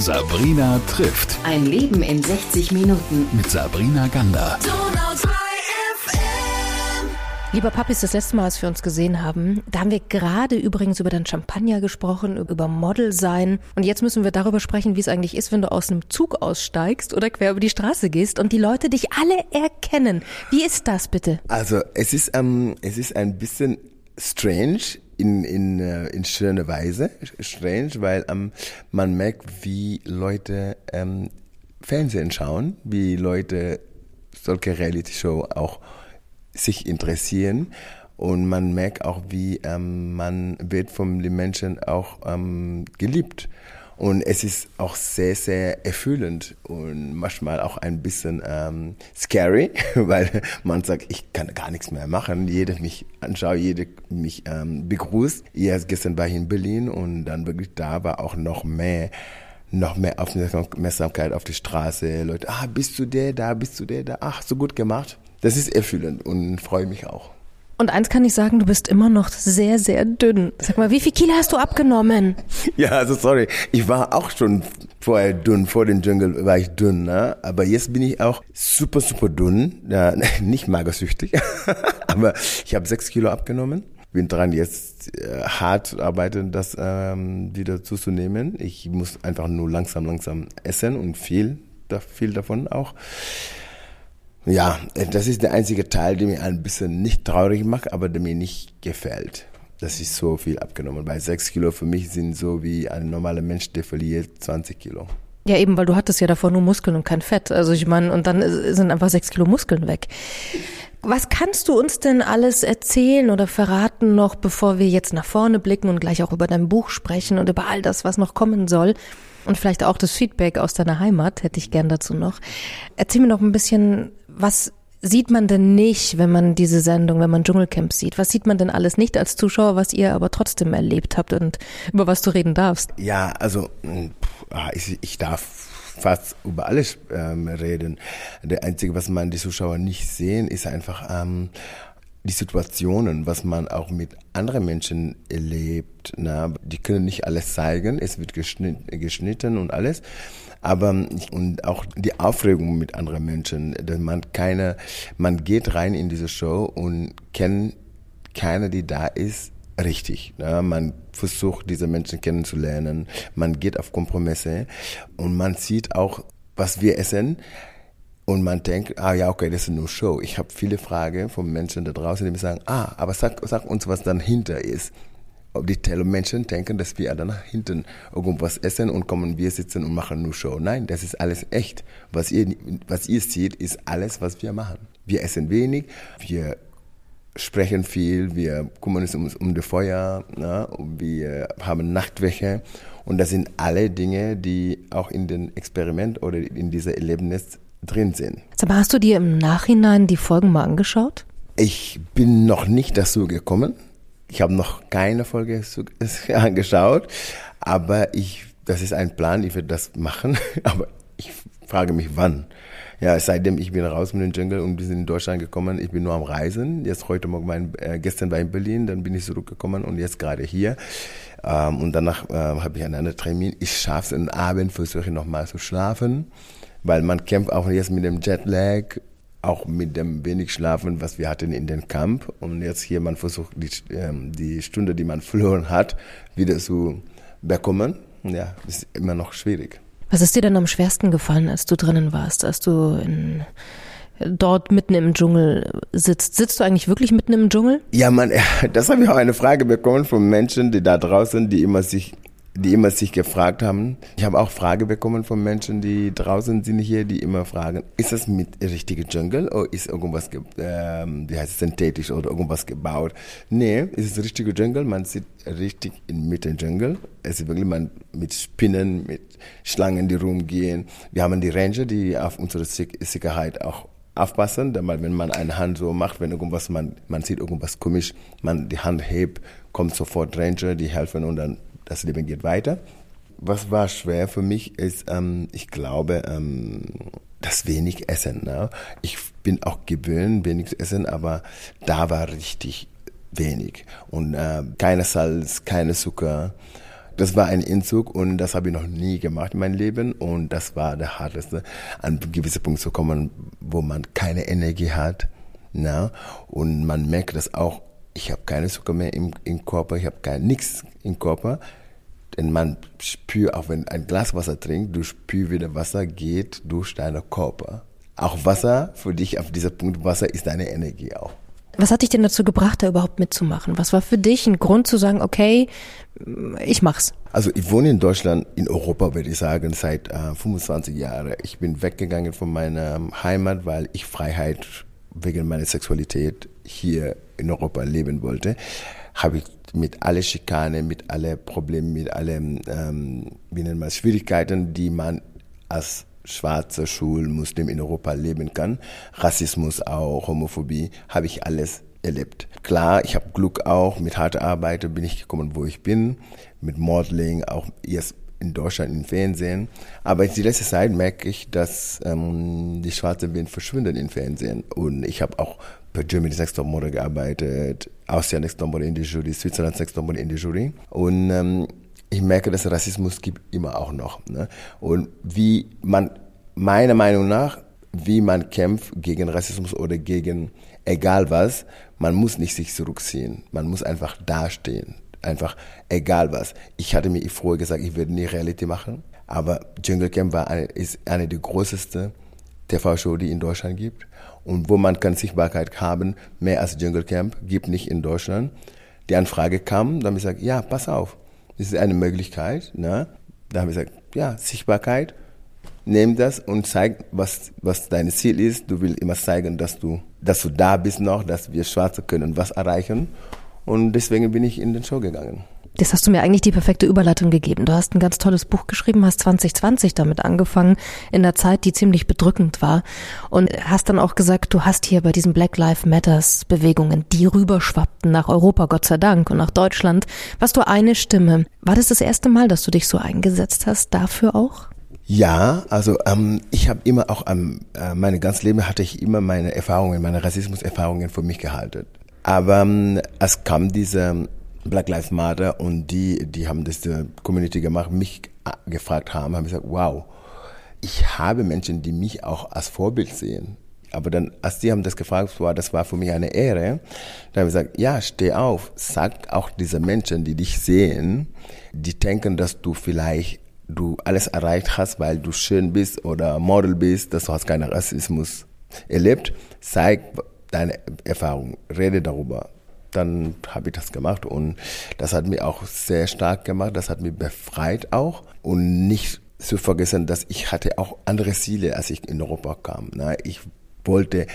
Sabrina trifft. Ein Leben in 60 Minuten. Mit Sabrina Gander. Lieber Papis, das letzte Mal, als wir uns gesehen haben, da haben wir gerade übrigens über dein Champagner gesprochen, über Model sein. Und jetzt müssen wir darüber sprechen, wie es eigentlich ist, wenn du aus einem Zug aussteigst oder quer über die Straße gehst und die Leute dich alle erkennen. Wie ist das bitte? Also es ist, ähm, es ist ein bisschen strange in, in, äh, in schöner Weise. Strange, weil ähm, man merkt, wie Leute ähm, Fernsehen schauen, wie Leute solche Reality-Show auch sich interessieren und man merkt auch, wie ähm, man wird von den Menschen auch ähm, geliebt. Und es ist auch sehr, sehr erfüllend und manchmal auch ein bisschen ähm, scary, weil man sagt, ich kann gar nichts mehr machen. Jeder mich anschaut, jeder mich ähm, begrüßt. Erst gestern war ich in Berlin und dann wirklich da war auch noch mehr noch mehr Aufmerksamkeit auf die Straße. Leute, ah, bist du der da, bist du der da? Ach, so gut gemacht das ist erfüllend und freue mich auch. Und eins kann ich sagen, du bist immer noch sehr, sehr dünn. Sag mal, wie viel Kilo hast du abgenommen? Ja, also sorry, ich war auch schon vorher dünn, vor dem Jungle war ich dünn, ne? aber jetzt bin ich auch super, super dünn, ja, nicht magersüchtig, aber ich habe sechs Kilo abgenommen. Bin dran, jetzt äh, hart arbeiten, das ähm, wieder zuzunehmen. Ich muss einfach nur langsam, langsam essen und viel, viel davon auch. Ja, das ist der einzige Teil, der mir ein bisschen nicht traurig macht, aber der mir nicht gefällt. Das ist so viel abgenommen. Bei sechs Kilo für mich sind so wie ein normaler Mensch, der verliert 20 Kilo. Ja, eben, weil du hattest ja davor nur Muskeln und kein Fett. Also ich meine, und dann sind einfach sechs Kilo Muskeln weg. Was kannst du uns denn alles erzählen oder verraten noch, bevor wir jetzt nach vorne blicken und gleich auch über dein Buch sprechen und über all das, was noch kommen soll? Und vielleicht auch das Feedback aus deiner Heimat, hätte ich gern dazu noch. Erzähl mir noch ein bisschen, was sieht man denn nicht, wenn man diese Sendung, wenn man Dschungelcamp sieht? Was sieht man denn alles nicht als Zuschauer, was ihr aber trotzdem erlebt habt und über was du reden darfst? Ja, also ah, ich, ich darf fast über alles ähm, reden. Der einzige, was man die Zuschauer nicht sehen, ist einfach ähm, die Situationen, was man auch mit anderen Menschen erlebt. Na, die können nicht alles zeigen, es wird geschnitten, geschnitten und alles. Aber und auch die Aufregung mit anderen Menschen, dass man keine, man geht rein in diese Show und kennt keiner, die da ist, richtig. Ja, man versucht, diese Menschen kennenzulernen. Man geht auf Kompromisse und man sieht auch, was wir essen. Und man denkt, ah ja, okay, das ist nur Show. Ich habe viele Fragen von Menschen da draußen, die mir sagen, ah, aber sag, sag uns, was dann hinter ist. Ob die Menschen denken, dass wir dann hinten irgendwas essen und kommen wir sitzen und machen nur Show. Nein, das ist alles echt. Was ihr, was ihr seht, ist alles, was wir machen. Wir essen wenig, wir sprechen viel, wir kümmern uns um, um das Feuer, ne? wir haben Nachtwäche und das sind alle Dinge, die auch in dem Experiment oder in dieser Erlebnis drin sind. Aber hast du dir im Nachhinein die Folgen mal angeschaut? Ich bin noch nicht dazu gekommen. Ich habe noch keine Folge angeschaut, aber ich, das ist ein Plan, ich werde das machen, aber ich frage mich wann. Ja, seitdem ich bin raus mit dem Jungle und wir sind in Deutschland gekommen, ich bin nur am Reisen. Jetzt heute Morgen, mein, äh, gestern war ich in Berlin, dann bin ich zurückgekommen und jetzt gerade hier. Ähm, und danach äh, habe ich einen anderen Termin. Ich schaffe es, am Abend versuche ich nochmal zu schlafen weil man kämpft auch jetzt mit dem Jetlag, auch mit dem wenig Schlafen, was wir hatten in den Camp. Und jetzt hier, man versucht, die, ähm, die Stunde, die man verloren hat, wieder zu bekommen. Ja, ist immer noch schwierig. Was ist dir denn am schwersten gefallen, als du drinnen warst, als du in, dort mitten im Dschungel sitzt? Sitzt du eigentlich wirklich mitten im Dschungel? Ja, man, das habe ich auch eine Frage bekommen von Menschen, die da draußen, die immer sich die immer sich gefragt haben. Ich habe auch Fragen bekommen von Menschen, die draußen sind hier, die immer fragen, ist das mit richtiger Jungle oder ist irgendwas, ähm, wie heißt es, synthetisch oder irgendwas gebaut? Nee, es ist richtiger Jungle, man sieht richtig in Mitte Jungle. Es ist wirklich man mit Spinnen, mit Schlangen, die rumgehen. Wir haben die Ranger, die auf unsere Sicherheit auch aufpassen, weil wenn man eine Hand so macht, wenn irgendwas, man, man sieht irgendwas komisch, man die Hand hebt, kommt sofort Ranger, die helfen und dann das Leben geht weiter. Was war schwer für mich ist, ähm, ich glaube, ähm, das wenig Essen. Ne? Ich bin auch gewöhnt, wenig zu essen, aber da war richtig wenig. Und äh, keine Salz, keine Zucker. Das war ein Entzug und das habe ich noch nie gemacht in meinem Leben und das war der harteste, an einen gewissen Punkt zu kommen, wo man keine Energie hat. Na? Und man merkt das auch, ich habe keine Zucker mehr im, im Körper, ich habe nichts im Körper. Denn man spürt, auch wenn ein Glas Wasser trinkt, du spürst, wie das Wasser geht durch deinen Körper. Auch Wasser, für dich auf dieser Punkt, Wasser ist deine Energie auch. Was hat dich denn dazu gebracht, da überhaupt mitzumachen? Was war für dich ein Grund zu sagen, okay, ich mach's? Also ich wohne in Deutschland, in Europa würde ich sagen, seit äh, 25 Jahren. Ich bin weggegangen von meiner Heimat, weil ich Freiheit wegen meiner Sexualität hier in Europa leben wollte. Habe ich mit alle Schikane, mit alle Problemen, mit allen, ähm, wie nennt man Schwierigkeiten, die man als schwarzer Schulmuslim in Europa leben kann. Rassismus auch, Homophobie, habe ich alles erlebt. Klar, ich habe Glück auch, mit harter Arbeit bin ich gekommen, wo ich bin, mit Modeling, auch jetzt in Deutschland im Fernsehen. Aber in die letzte Zeit merke ich, dass ähm, die schwarzen Wellen verschwinden im Fernsehen. Und ich habe auch bei Germany's Next Top Model gearbeitet, Austria Next Top Model in die Jury, Switzerland Next Top Model in die Jury. Und ähm, ich merke, dass es Rassismus gibt immer auch noch. Ne? Und wie man, meiner Meinung nach, wie man kämpft gegen Rassismus oder gegen egal was, man muss nicht sich zurückziehen. Man muss einfach dastehen. Einfach egal was. Ich hatte mir vorher gesagt, ich würde nie Reality machen. Aber Jungle Camp war eine, ist eine der größten TV-Show, die in Deutschland gibt. Und wo man kann Sichtbarkeit haben, mehr als Jungle Camp, gibt nicht in Deutschland. Die Anfrage kam, dann habe ich gesagt, ja, pass auf das ist eine Möglichkeit. Ne? Da habe ich gesagt, ja, Sichtbarkeit, nimm das und zeig, was, was dein Ziel ist. Du willst immer zeigen, dass du, dass du da bist noch, dass wir Schwarze können was erreichen. Und deswegen bin ich in den Show gegangen. Das hast du mir eigentlich die perfekte Überleitung gegeben. Du hast ein ganz tolles Buch geschrieben, hast 2020 damit angefangen, in der Zeit, die ziemlich bedrückend war. Und hast dann auch gesagt, du hast hier bei diesen Black Lives Matters Bewegungen, die rüberschwappten nach Europa, Gott sei Dank, und nach Deutschland, warst du eine Stimme. War das das erste Mal, dass du dich so eingesetzt hast, dafür auch? Ja, also ähm, ich habe immer auch, ähm, äh, meine ganze Leben hatte ich immer meine Erfahrungen, meine Rassismuserfahrungen für mich gehalten. Aber ähm, es kam diese Black Lives Matter und die, die haben das der Community gemacht, mich gefragt haben, haben gesagt, wow, ich habe Menschen, die mich auch als Vorbild sehen. Aber dann, als die haben das gefragt, war, das war für mich eine Ehre. Dann habe ich gesagt, ja, steh auf, sag auch diese Menschen, die dich sehen, die denken, dass du vielleicht du alles erreicht hast, weil du schön bist oder Model bist, dass du hast keinen Rassismus erlebt. Zeig deine Erfahrung, rede darüber dann habe ich das gemacht und das hat mich auch sehr stark gemacht, das hat mich befreit auch und nicht zu vergessen, dass ich hatte auch andere Ziele, als ich in Europa kam. Ne? Ich wollte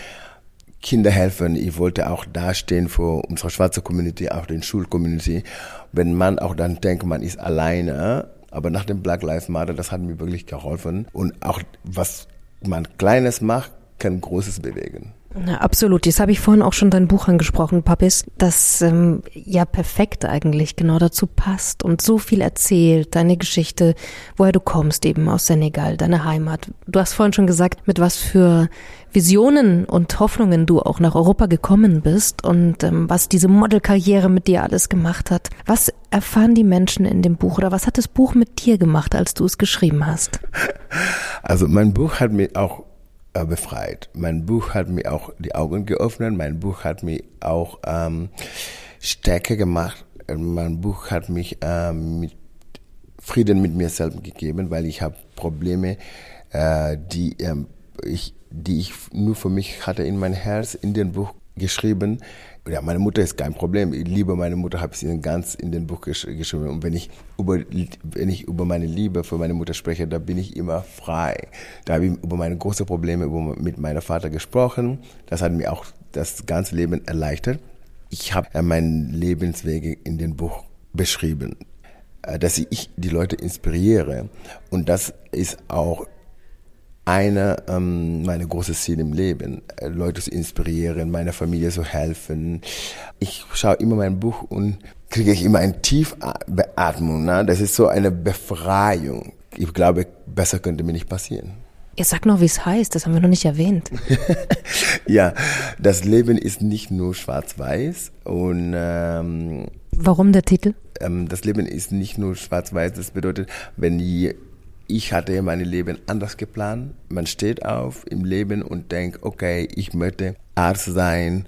Kinder helfen, ich wollte auch dastehen für unsere schwarze Community, auch den Schulcommunity. Wenn man auch dann denkt, man ist alleine, aber nach dem Black Lives Matter, das hat mir wirklich geholfen und auch was man Kleines macht, kann Großes bewegen. Na, absolut. Jetzt habe ich vorhin auch schon dein Buch angesprochen, Papis, das ähm, ja perfekt eigentlich genau dazu passt und so viel erzählt, deine Geschichte, woher du kommst, eben aus Senegal, deine Heimat. Du hast vorhin schon gesagt, mit was für Visionen und Hoffnungen du auch nach Europa gekommen bist und ähm, was diese Modelkarriere mit dir alles gemacht hat. Was erfahren die Menschen in dem Buch oder was hat das Buch mit dir gemacht, als du es geschrieben hast? Also mein Buch hat mir auch befreit. Mein Buch hat mir auch die Augen geöffnet. Mein Buch hat mich auch ähm, stärker gemacht. Mein Buch hat mich ähm, mit Frieden mit mir selbst gegeben, weil ich habe Probleme, äh, die ähm, ich die ich nur für mich hatte in mein Herz in dem Buch geschrieben ja, meine Mutter ist kein Problem. Ich liebe meine Mutter, habe sie ganz in den Buch gesch geschrieben. Und wenn ich über, wenn ich über meine Liebe für meine Mutter spreche, da bin ich immer frei. Da habe ich über meine großen Probleme über, mit meinem Vater gesprochen. Das hat mir auch das ganze Leben erleichtert. Ich habe äh, meine Lebenswege in dem Buch beschrieben, äh, dass ich die Leute inspiriere. Und das ist auch eine ähm, meine große Ziele im Leben, äh, Leute zu inspirieren, meiner Familie zu helfen. Ich schaue immer mein Buch und kriege ich immer eine Tiefbeatmung. Ne? Das ist so eine Befreiung. Ich glaube, besser könnte mir nicht passieren. Ihr sagt noch, wie es heißt, das haben wir noch nicht erwähnt. ja, das Leben ist nicht nur schwarz-weiß und ähm, Warum der Titel? Ähm, das Leben ist nicht nur schwarz-weiß, das bedeutet, wenn die ich hatte mein Leben anders geplant. Man steht auf im Leben und denkt, okay, ich möchte Arzt sein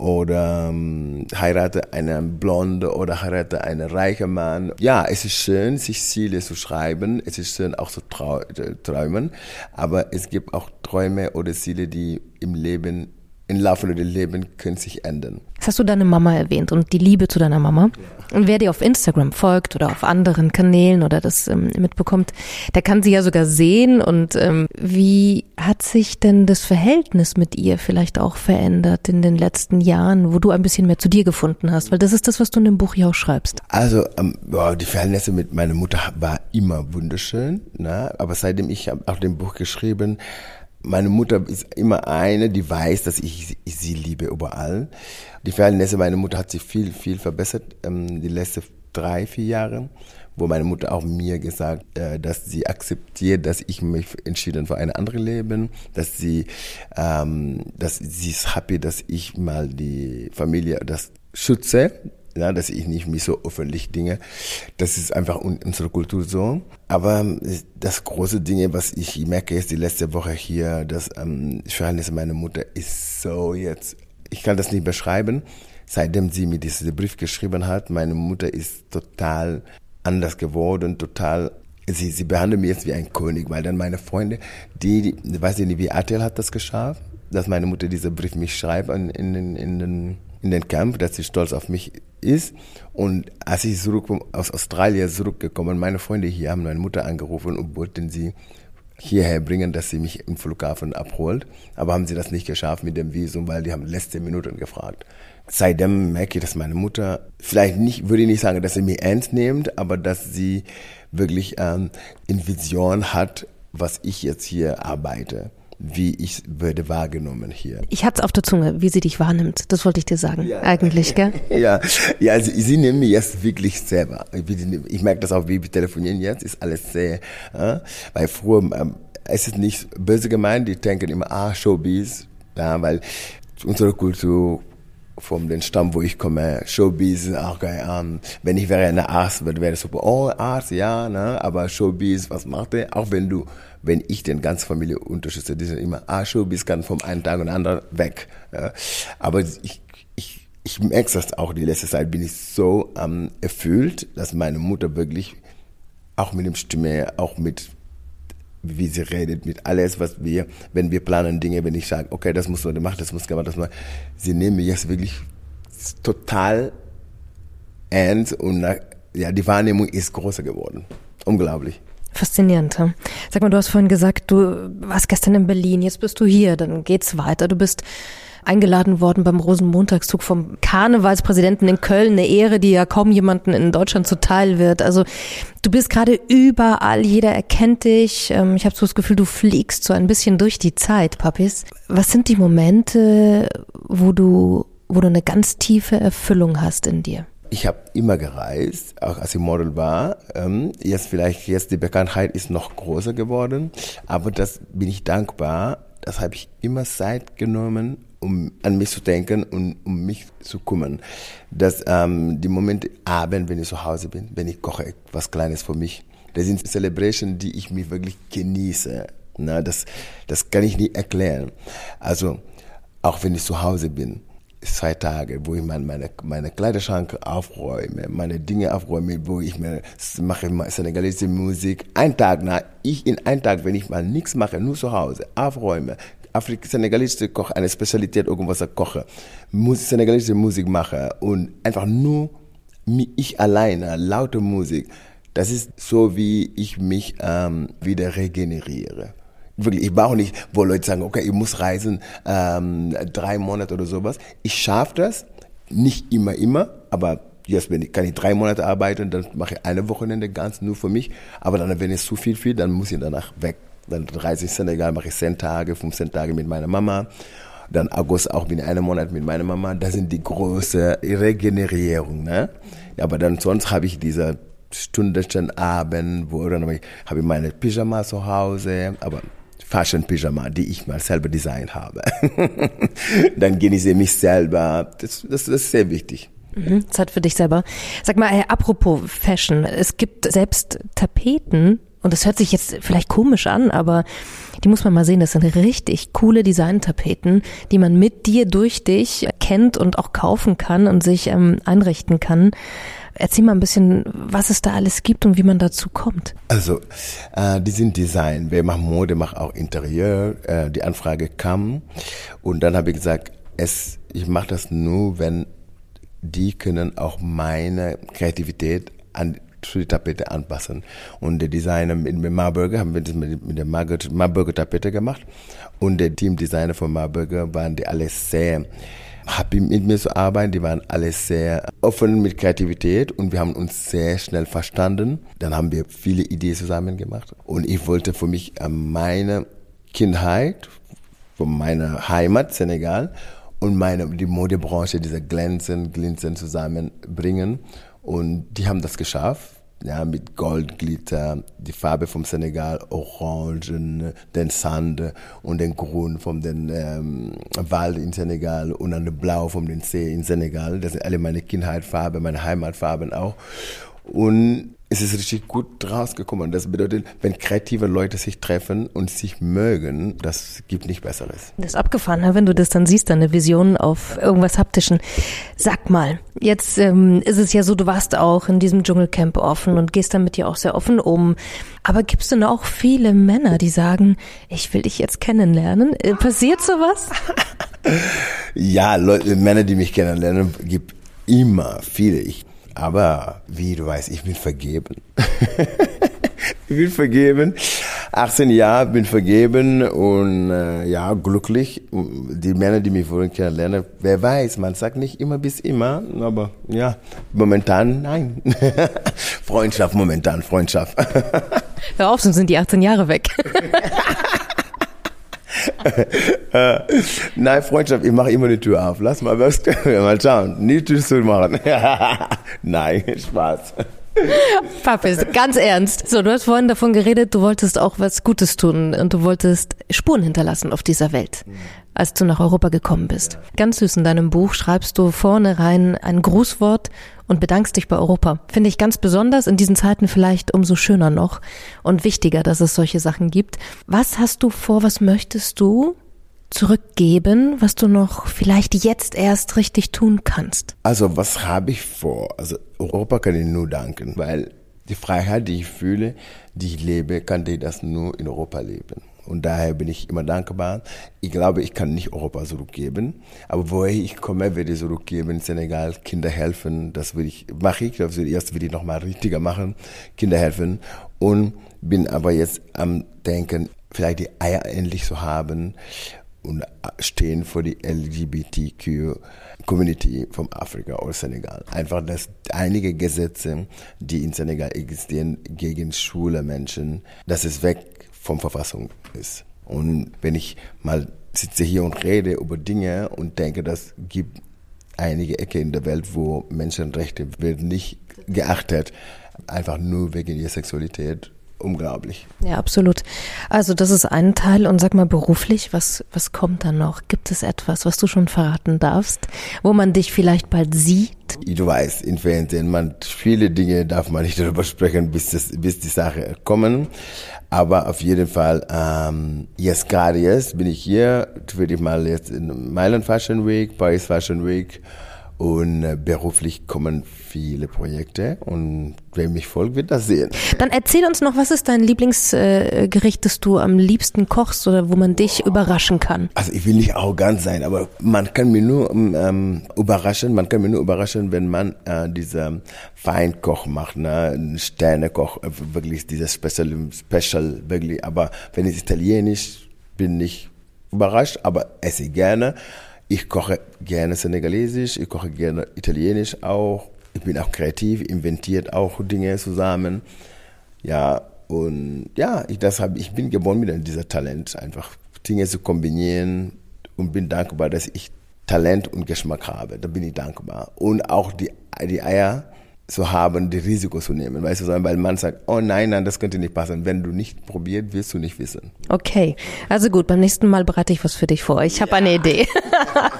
oder ähm, heirate einen Blonde oder heirate einen reichen Mann. Ja, es ist schön, sich Ziele zu schreiben. Es ist schön auch zu träumen. Aber es gibt auch Träume oder Ziele, die im Leben im Laufe des Lebens können sich ändern. Jetzt hast du deine Mama erwähnt und die Liebe zu deiner Mama. Und wer dir auf Instagram folgt oder auf anderen Kanälen oder das ähm, mitbekommt, der kann sie ja sogar sehen. Und ähm, wie hat sich denn das Verhältnis mit ihr vielleicht auch verändert in den letzten Jahren, wo du ein bisschen mehr zu dir gefunden hast? Weil das ist das, was du in dem Buch ja auch schreibst. Also ähm, boah, die Verhältnisse mit meiner Mutter war immer wunderschön. Ne? Aber seitdem ich auch dem Buch geschrieben meine Mutter ist immer eine, die weiß, dass ich, sie liebe überall. Die Verhältnisse meiner Mutter hat sich viel, viel verbessert ähm, die letzten drei, vier Jahre, wo meine Mutter auch mir gesagt, äh, dass sie akzeptiert, dass ich mich entschieden für ein anderes Leben, dass sie, ähm, dass sie ist happy, dass ich mal die Familie das schütze, ja, dass ich nicht mich so öffentlich dinge. Das ist einfach unsere Kultur so. Aber ähm, das große Ding, was ich merke jetzt die letzte Woche hier, das ähm, Verhältnis meiner Mutter ist so jetzt, ich kann das nicht beschreiben. Seitdem sie mir diesen Brief geschrieben hat, meine Mutter ist total anders geworden, total Sie, sie behandelt mich jetzt wie ein König, weil dann meine Freunde, die, die weiß ich nicht, wie Atel hat das geschafft, dass meine Mutter diesen Brief mich schreibt in, in, in, den in den Camp, dass sie stolz auf mich ist. Und als ich aus Australien zurückgekommen, meine Freunde hier haben meine Mutter angerufen und wollten sie hierher bringen, dass sie mich im Flughafen abholt. Aber haben sie das nicht geschafft mit dem Visum, weil die haben letzte Minuten gefragt. Seitdem merke ich, dass meine Mutter, vielleicht nicht, würde ich nicht sagen, dass sie mich ernst nimmt, aber dass sie wirklich ähm, in Vision hat, was ich jetzt hier arbeite wie ich würde wahrgenommen hier. Ich hatte es auf der Zunge, wie sie dich wahrnimmt. Das wollte ich dir sagen, ja. eigentlich, gell? ja, ja also sie nehmen mich jetzt wirklich selber. Ich merke das auch, wie wir telefonieren jetzt, ist alles sehr, äh, weil früher, ähm, es ist nicht böse gemeint, die denken immer, ah, Showbiz, ja, weil unsere Kultur von dem Stamm, wo ich komme, Showbiz, auch geil, ähm, wenn ich wäre eine Arzt, wäre es super, oh, Arzt, ja, ne, aber Showbiz, was macht er? Auch wenn du wenn ich den ganzen Familie unterstütze, die sind immer, ah, Showbiz kann vom einen Tag und anderen weg. Ja. Aber ich, ich, ich merke das auch, die letzte Zeit bin ich so ähm, erfüllt, dass meine Mutter wirklich auch mit dem Stimme, auch mit wie sie redet, mit alles, was wir, wenn wir planen Dinge, wenn ich sage, okay, das muss man machen, das muss gemacht, das muss sie nehmen mich jetzt wirklich total ernst und ja, die Wahrnehmung ist größer geworden. Unglaublich. Faszinierend. Sag mal, du hast vorhin gesagt, du warst gestern in Berlin, jetzt bist du hier, dann geht's weiter. Du bist eingeladen worden beim Rosenmontagszug vom Karnevalspräsidenten in Köln, eine Ehre, die ja kaum jemanden in Deutschland zuteil wird. Also du bist gerade überall, jeder erkennt dich. Ähm, ich habe so das Gefühl, du fliegst so ein bisschen durch die Zeit, Papis. Was sind die Momente, wo du, wo du eine ganz tiefe Erfüllung hast in dir? ich habe immer gereist, auch als ich Model war. Ähm, jetzt vielleicht, jetzt die Bekanntheit ist noch größer geworden, aber das bin ich dankbar. Das habe ich immer Zeit genommen, um an mich zu denken und um mich zu kümmern. Dass ähm, die Momente abend, wenn ich zu Hause bin, wenn ich koche etwas Kleines für mich, das sind Celebrations, die ich mich wirklich genieße. Na, das, das kann ich nicht erklären. Also auch wenn ich zu Hause bin zwei Tage, wo ich meine, meine Kleiderschrank aufräume, meine Dinge aufräume, wo ich mir mache senegalesische Musik. Ein Tag, na, ich in einem Tag, wenn ich mal nichts mache, nur zu Hause, aufräume, Afrik senegalesische Koch, eine Spezialität, irgendwas koche, Musik, senegalesische Musik mache und einfach nur ich alleine, laute Musik. Das ist so, wie ich mich ähm, wieder regeneriere wirklich, ich brauche nicht, wo Leute sagen, okay, ich muss reisen, ähm, drei Monate oder sowas. Ich schaffe das, nicht immer, immer, aber jetzt wenn ich, kann ich drei Monate arbeiten, dann mache ich eine Wochenende ganz nur für mich. Aber dann, wenn es zu viel viel, dann muss ich danach weg. Dann reise ich Senegal, mache ich zehn Tage, 15 Tage mit meiner Mama. Dann August auch bin einen Monat mit meiner Mama. Das sind die große Regenerierung. Ne? Aber dann sonst habe ich diese Stunden Abend, wo dann habe ich, habe ich meine Pyjama zu Hause, aber Fashion Pyjama, die ich mal selber designt habe. Dann genieße ich mich selber. Das, das, das ist sehr wichtig. Mhm, Zeit für dich selber. Sag mal, äh, apropos Fashion, es gibt selbst Tapeten, und das hört sich jetzt vielleicht komisch an, aber die muss man mal sehen, das sind richtig coole Designtapeten, die man mit dir durch dich kennt und auch kaufen kann und sich ähm, einrichten kann. Erzähl mal ein bisschen, was es da alles gibt und wie man dazu kommt. Also, äh, die sind Design. Wir machen Mode, machen auch Interieur. Äh, die Anfrage kam und dann habe ich gesagt, es, ich mache das nur, wenn die können auch meine Kreativität an zu die Tapete anpassen. Und der Designer mit, mit Marburger haben wir das mit, mit der Marburger, Tapete gemacht. Und der Teamdesigner von Marburger waren die alle sehr happy mit mir zu arbeiten. Die waren alle sehr offen mit Kreativität und wir haben uns sehr schnell verstanden. Dann haben wir viele Ideen zusammen gemacht. Und ich wollte für mich meine Kindheit, von meiner Heimat Senegal und meine, die Modebranche, diese Glänzen, Glinzen zusammenbringen. Und die haben das geschafft. Ja, mit Goldglitter, die Farbe vom Senegal, Orangen, den Sand und den Grün vom den, ähm, Wald in Senegal und dann Blau vom den See in Senegal. Das sind alle meine Kindheitsfarben, meine Heimatfarben auch. Und es ist richtig gut rausgekommen. Das bedeutet, wenn kreative Leute sich treffen und sich mögen, das gibt nicht Besseres. Das ist abgefahren, ne? wenn du das dann siehst, deine Vision auf irgendwas Haptischen. Sag mal, jetzt ähm, ist es ja so, du warst auch in diesem Dschungelcamp offen und gehst damit ja auch sehr offen um. Aber gibt es denn auch viele Männer, die sagen, ich will dich jetzt kennenlernen? Äh, passiert sowas? ja, Leute, Männer, die mich kennenlernen, gibt immer viele. Ich aber wie du weißt, ich bin vergeben. ich bin vergeben. 18 Jahre bin vergeben und äh, ja, glücklich. Die Männer, die mich vorhin kennenlernen, wer weiß, man sagt nicht immer bis immer, aber ja, momentan nein. Freundschaft, momentan Freundschaft. Hör auf, sonst sind die 18 Jahre weg. Äh, nein, Freundschaft, ich mache immer die Tür auf. Lass mal, was, mal schauen. Nie Tür zu machen. nein, Spaß. Papis, ganz ernst. So, du hast vorhin davon geredet, du wolltest auch was Gutes tun und du wolltest Spuren hinterlassen auf dieser Welt, als du nach Europa gekommen bist. Ganz süß in deinem Buch schreibst du vorne rein ein Grußwort und bedankst dich bei Europa. Finde ich ganz besonders, in diesen Zeiten vielleicht umso schöner noch und wichtiger, dass es solche Sachen gibt. Was hast du vor, was möchtest du zurückgeben, was du noch vielleicht jetzt erst richtig tun kannst? Also was habe ich vor? Also Europa kann ich nur danken, weil die Freiheit, die ich fühle, die ich lebe, kann ich das nur in Europa leben. Und daher bin ich immer dankbar. Ich glaube, ich kann nicht Europa zurückgeben, aber woher ich komme, werde ich zurückgeben. Senegal Kinder helfen, das will ich, mache ich. Das will, erst will ich nochmal richtiger machen, Kinder helfen. Und bin aber jetzt am Denken, vielleicht die Eier endlich zu haben und stehen für die LGBTQ Community vom Afrika oder Senegal. Einfach, dass einige Gesetze, die in Senegal existieren, gegen schwule Menschen, dass es weg vom Verfassung ist. Und wenn ich mal sitze hier und rede über Dinge und denke, das gibt einige Ecke in der Welt, wo Menschenrechte werden nicht geachtet, einfach nur wegen ihrer Sexualität unglaublich. Ja, absolut. Also das ist ein Teil und sag mal beruflich, was, was kommt dann noch? Gibt es etwas, was du schon verraten darfst, wo man dich vielleicht bald sieht? Du weißt, in Fernsehen, man, viele Dinge darf man nicht darüber sprechen, bis, das, bis die Sache kommen. Aber auf jeden Fall, ähm, jetzt gerade jetzt bin ich hier, würde ich mal jetzt in Mailand Fashion Week, Paris Fashion Week, und äh, beruflich kommen viele Projekte und wer mich folgt, wird das sehen. Dann erzähl uns noch, was ist dein Lieblingsgericht, das du am liebsten kochst oder wo man dich überraschen kann? Also ich will nicht arrogant sein, aber man kann mich nur ähm, überraschen, man kann mich nur überraschen, wenn man äh, dieser Feinkoch macht, ne? Sternekoch, äh, wirklich dieses Special, Special, wirklich. Aber wenn es italienisch, bin ich überrascht, aber esse gerne. Ich koche gerne Senegalesisch, ich koche gerne Italienisch auch. Ich bin auch kreativ, inventiert auch Dinge zusammen. Ja, und ja, ich, das hab, ich bin geboren mit diesem Talent, einfach Dinge zu kombinieren und bin dankbar, dass ich Talent und Geschmack habe. Da bin ich dankbar. Und auch die, die Eier zu haben, die Risiko zu nehmen, weißt du, sondern weil man sagt, oh nein, nein, das könnte nicht passen. Wenn du nicht probiert, wirst du nicht wissen. Okay, also gut, beim nächsten Mal bereite ich was für dich vor. Ich habe ja. eine Idee.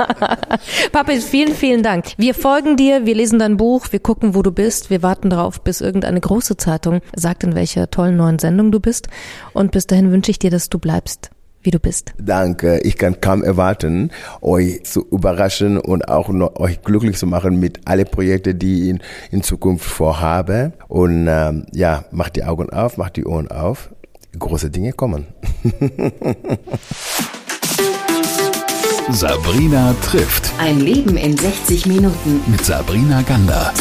Papi, vielen, vielen Dank. Wir folgen dir, wir lesen dein Buch, wir gucken, wo du bist, wir warten darauf, bis irgendeine große Zeitung sagt, in welcher tollen neuen Sendung du bist. Und bis dahin wünsche ich dir, dass du bleibst wie du bist. Danke. Ich kann kaum erwarten, euch zu überraschen und auch noch euch glücklich zu machen mit alle Projekte, die ich in, in Zukunft vorhabe. Und ähm, ja, macht die Augen auf, macht die Ohren auf. Große Dinge kommen. Sabrina trifft. Ein Leben in 60 Minuten. Mit Sabrina Gander.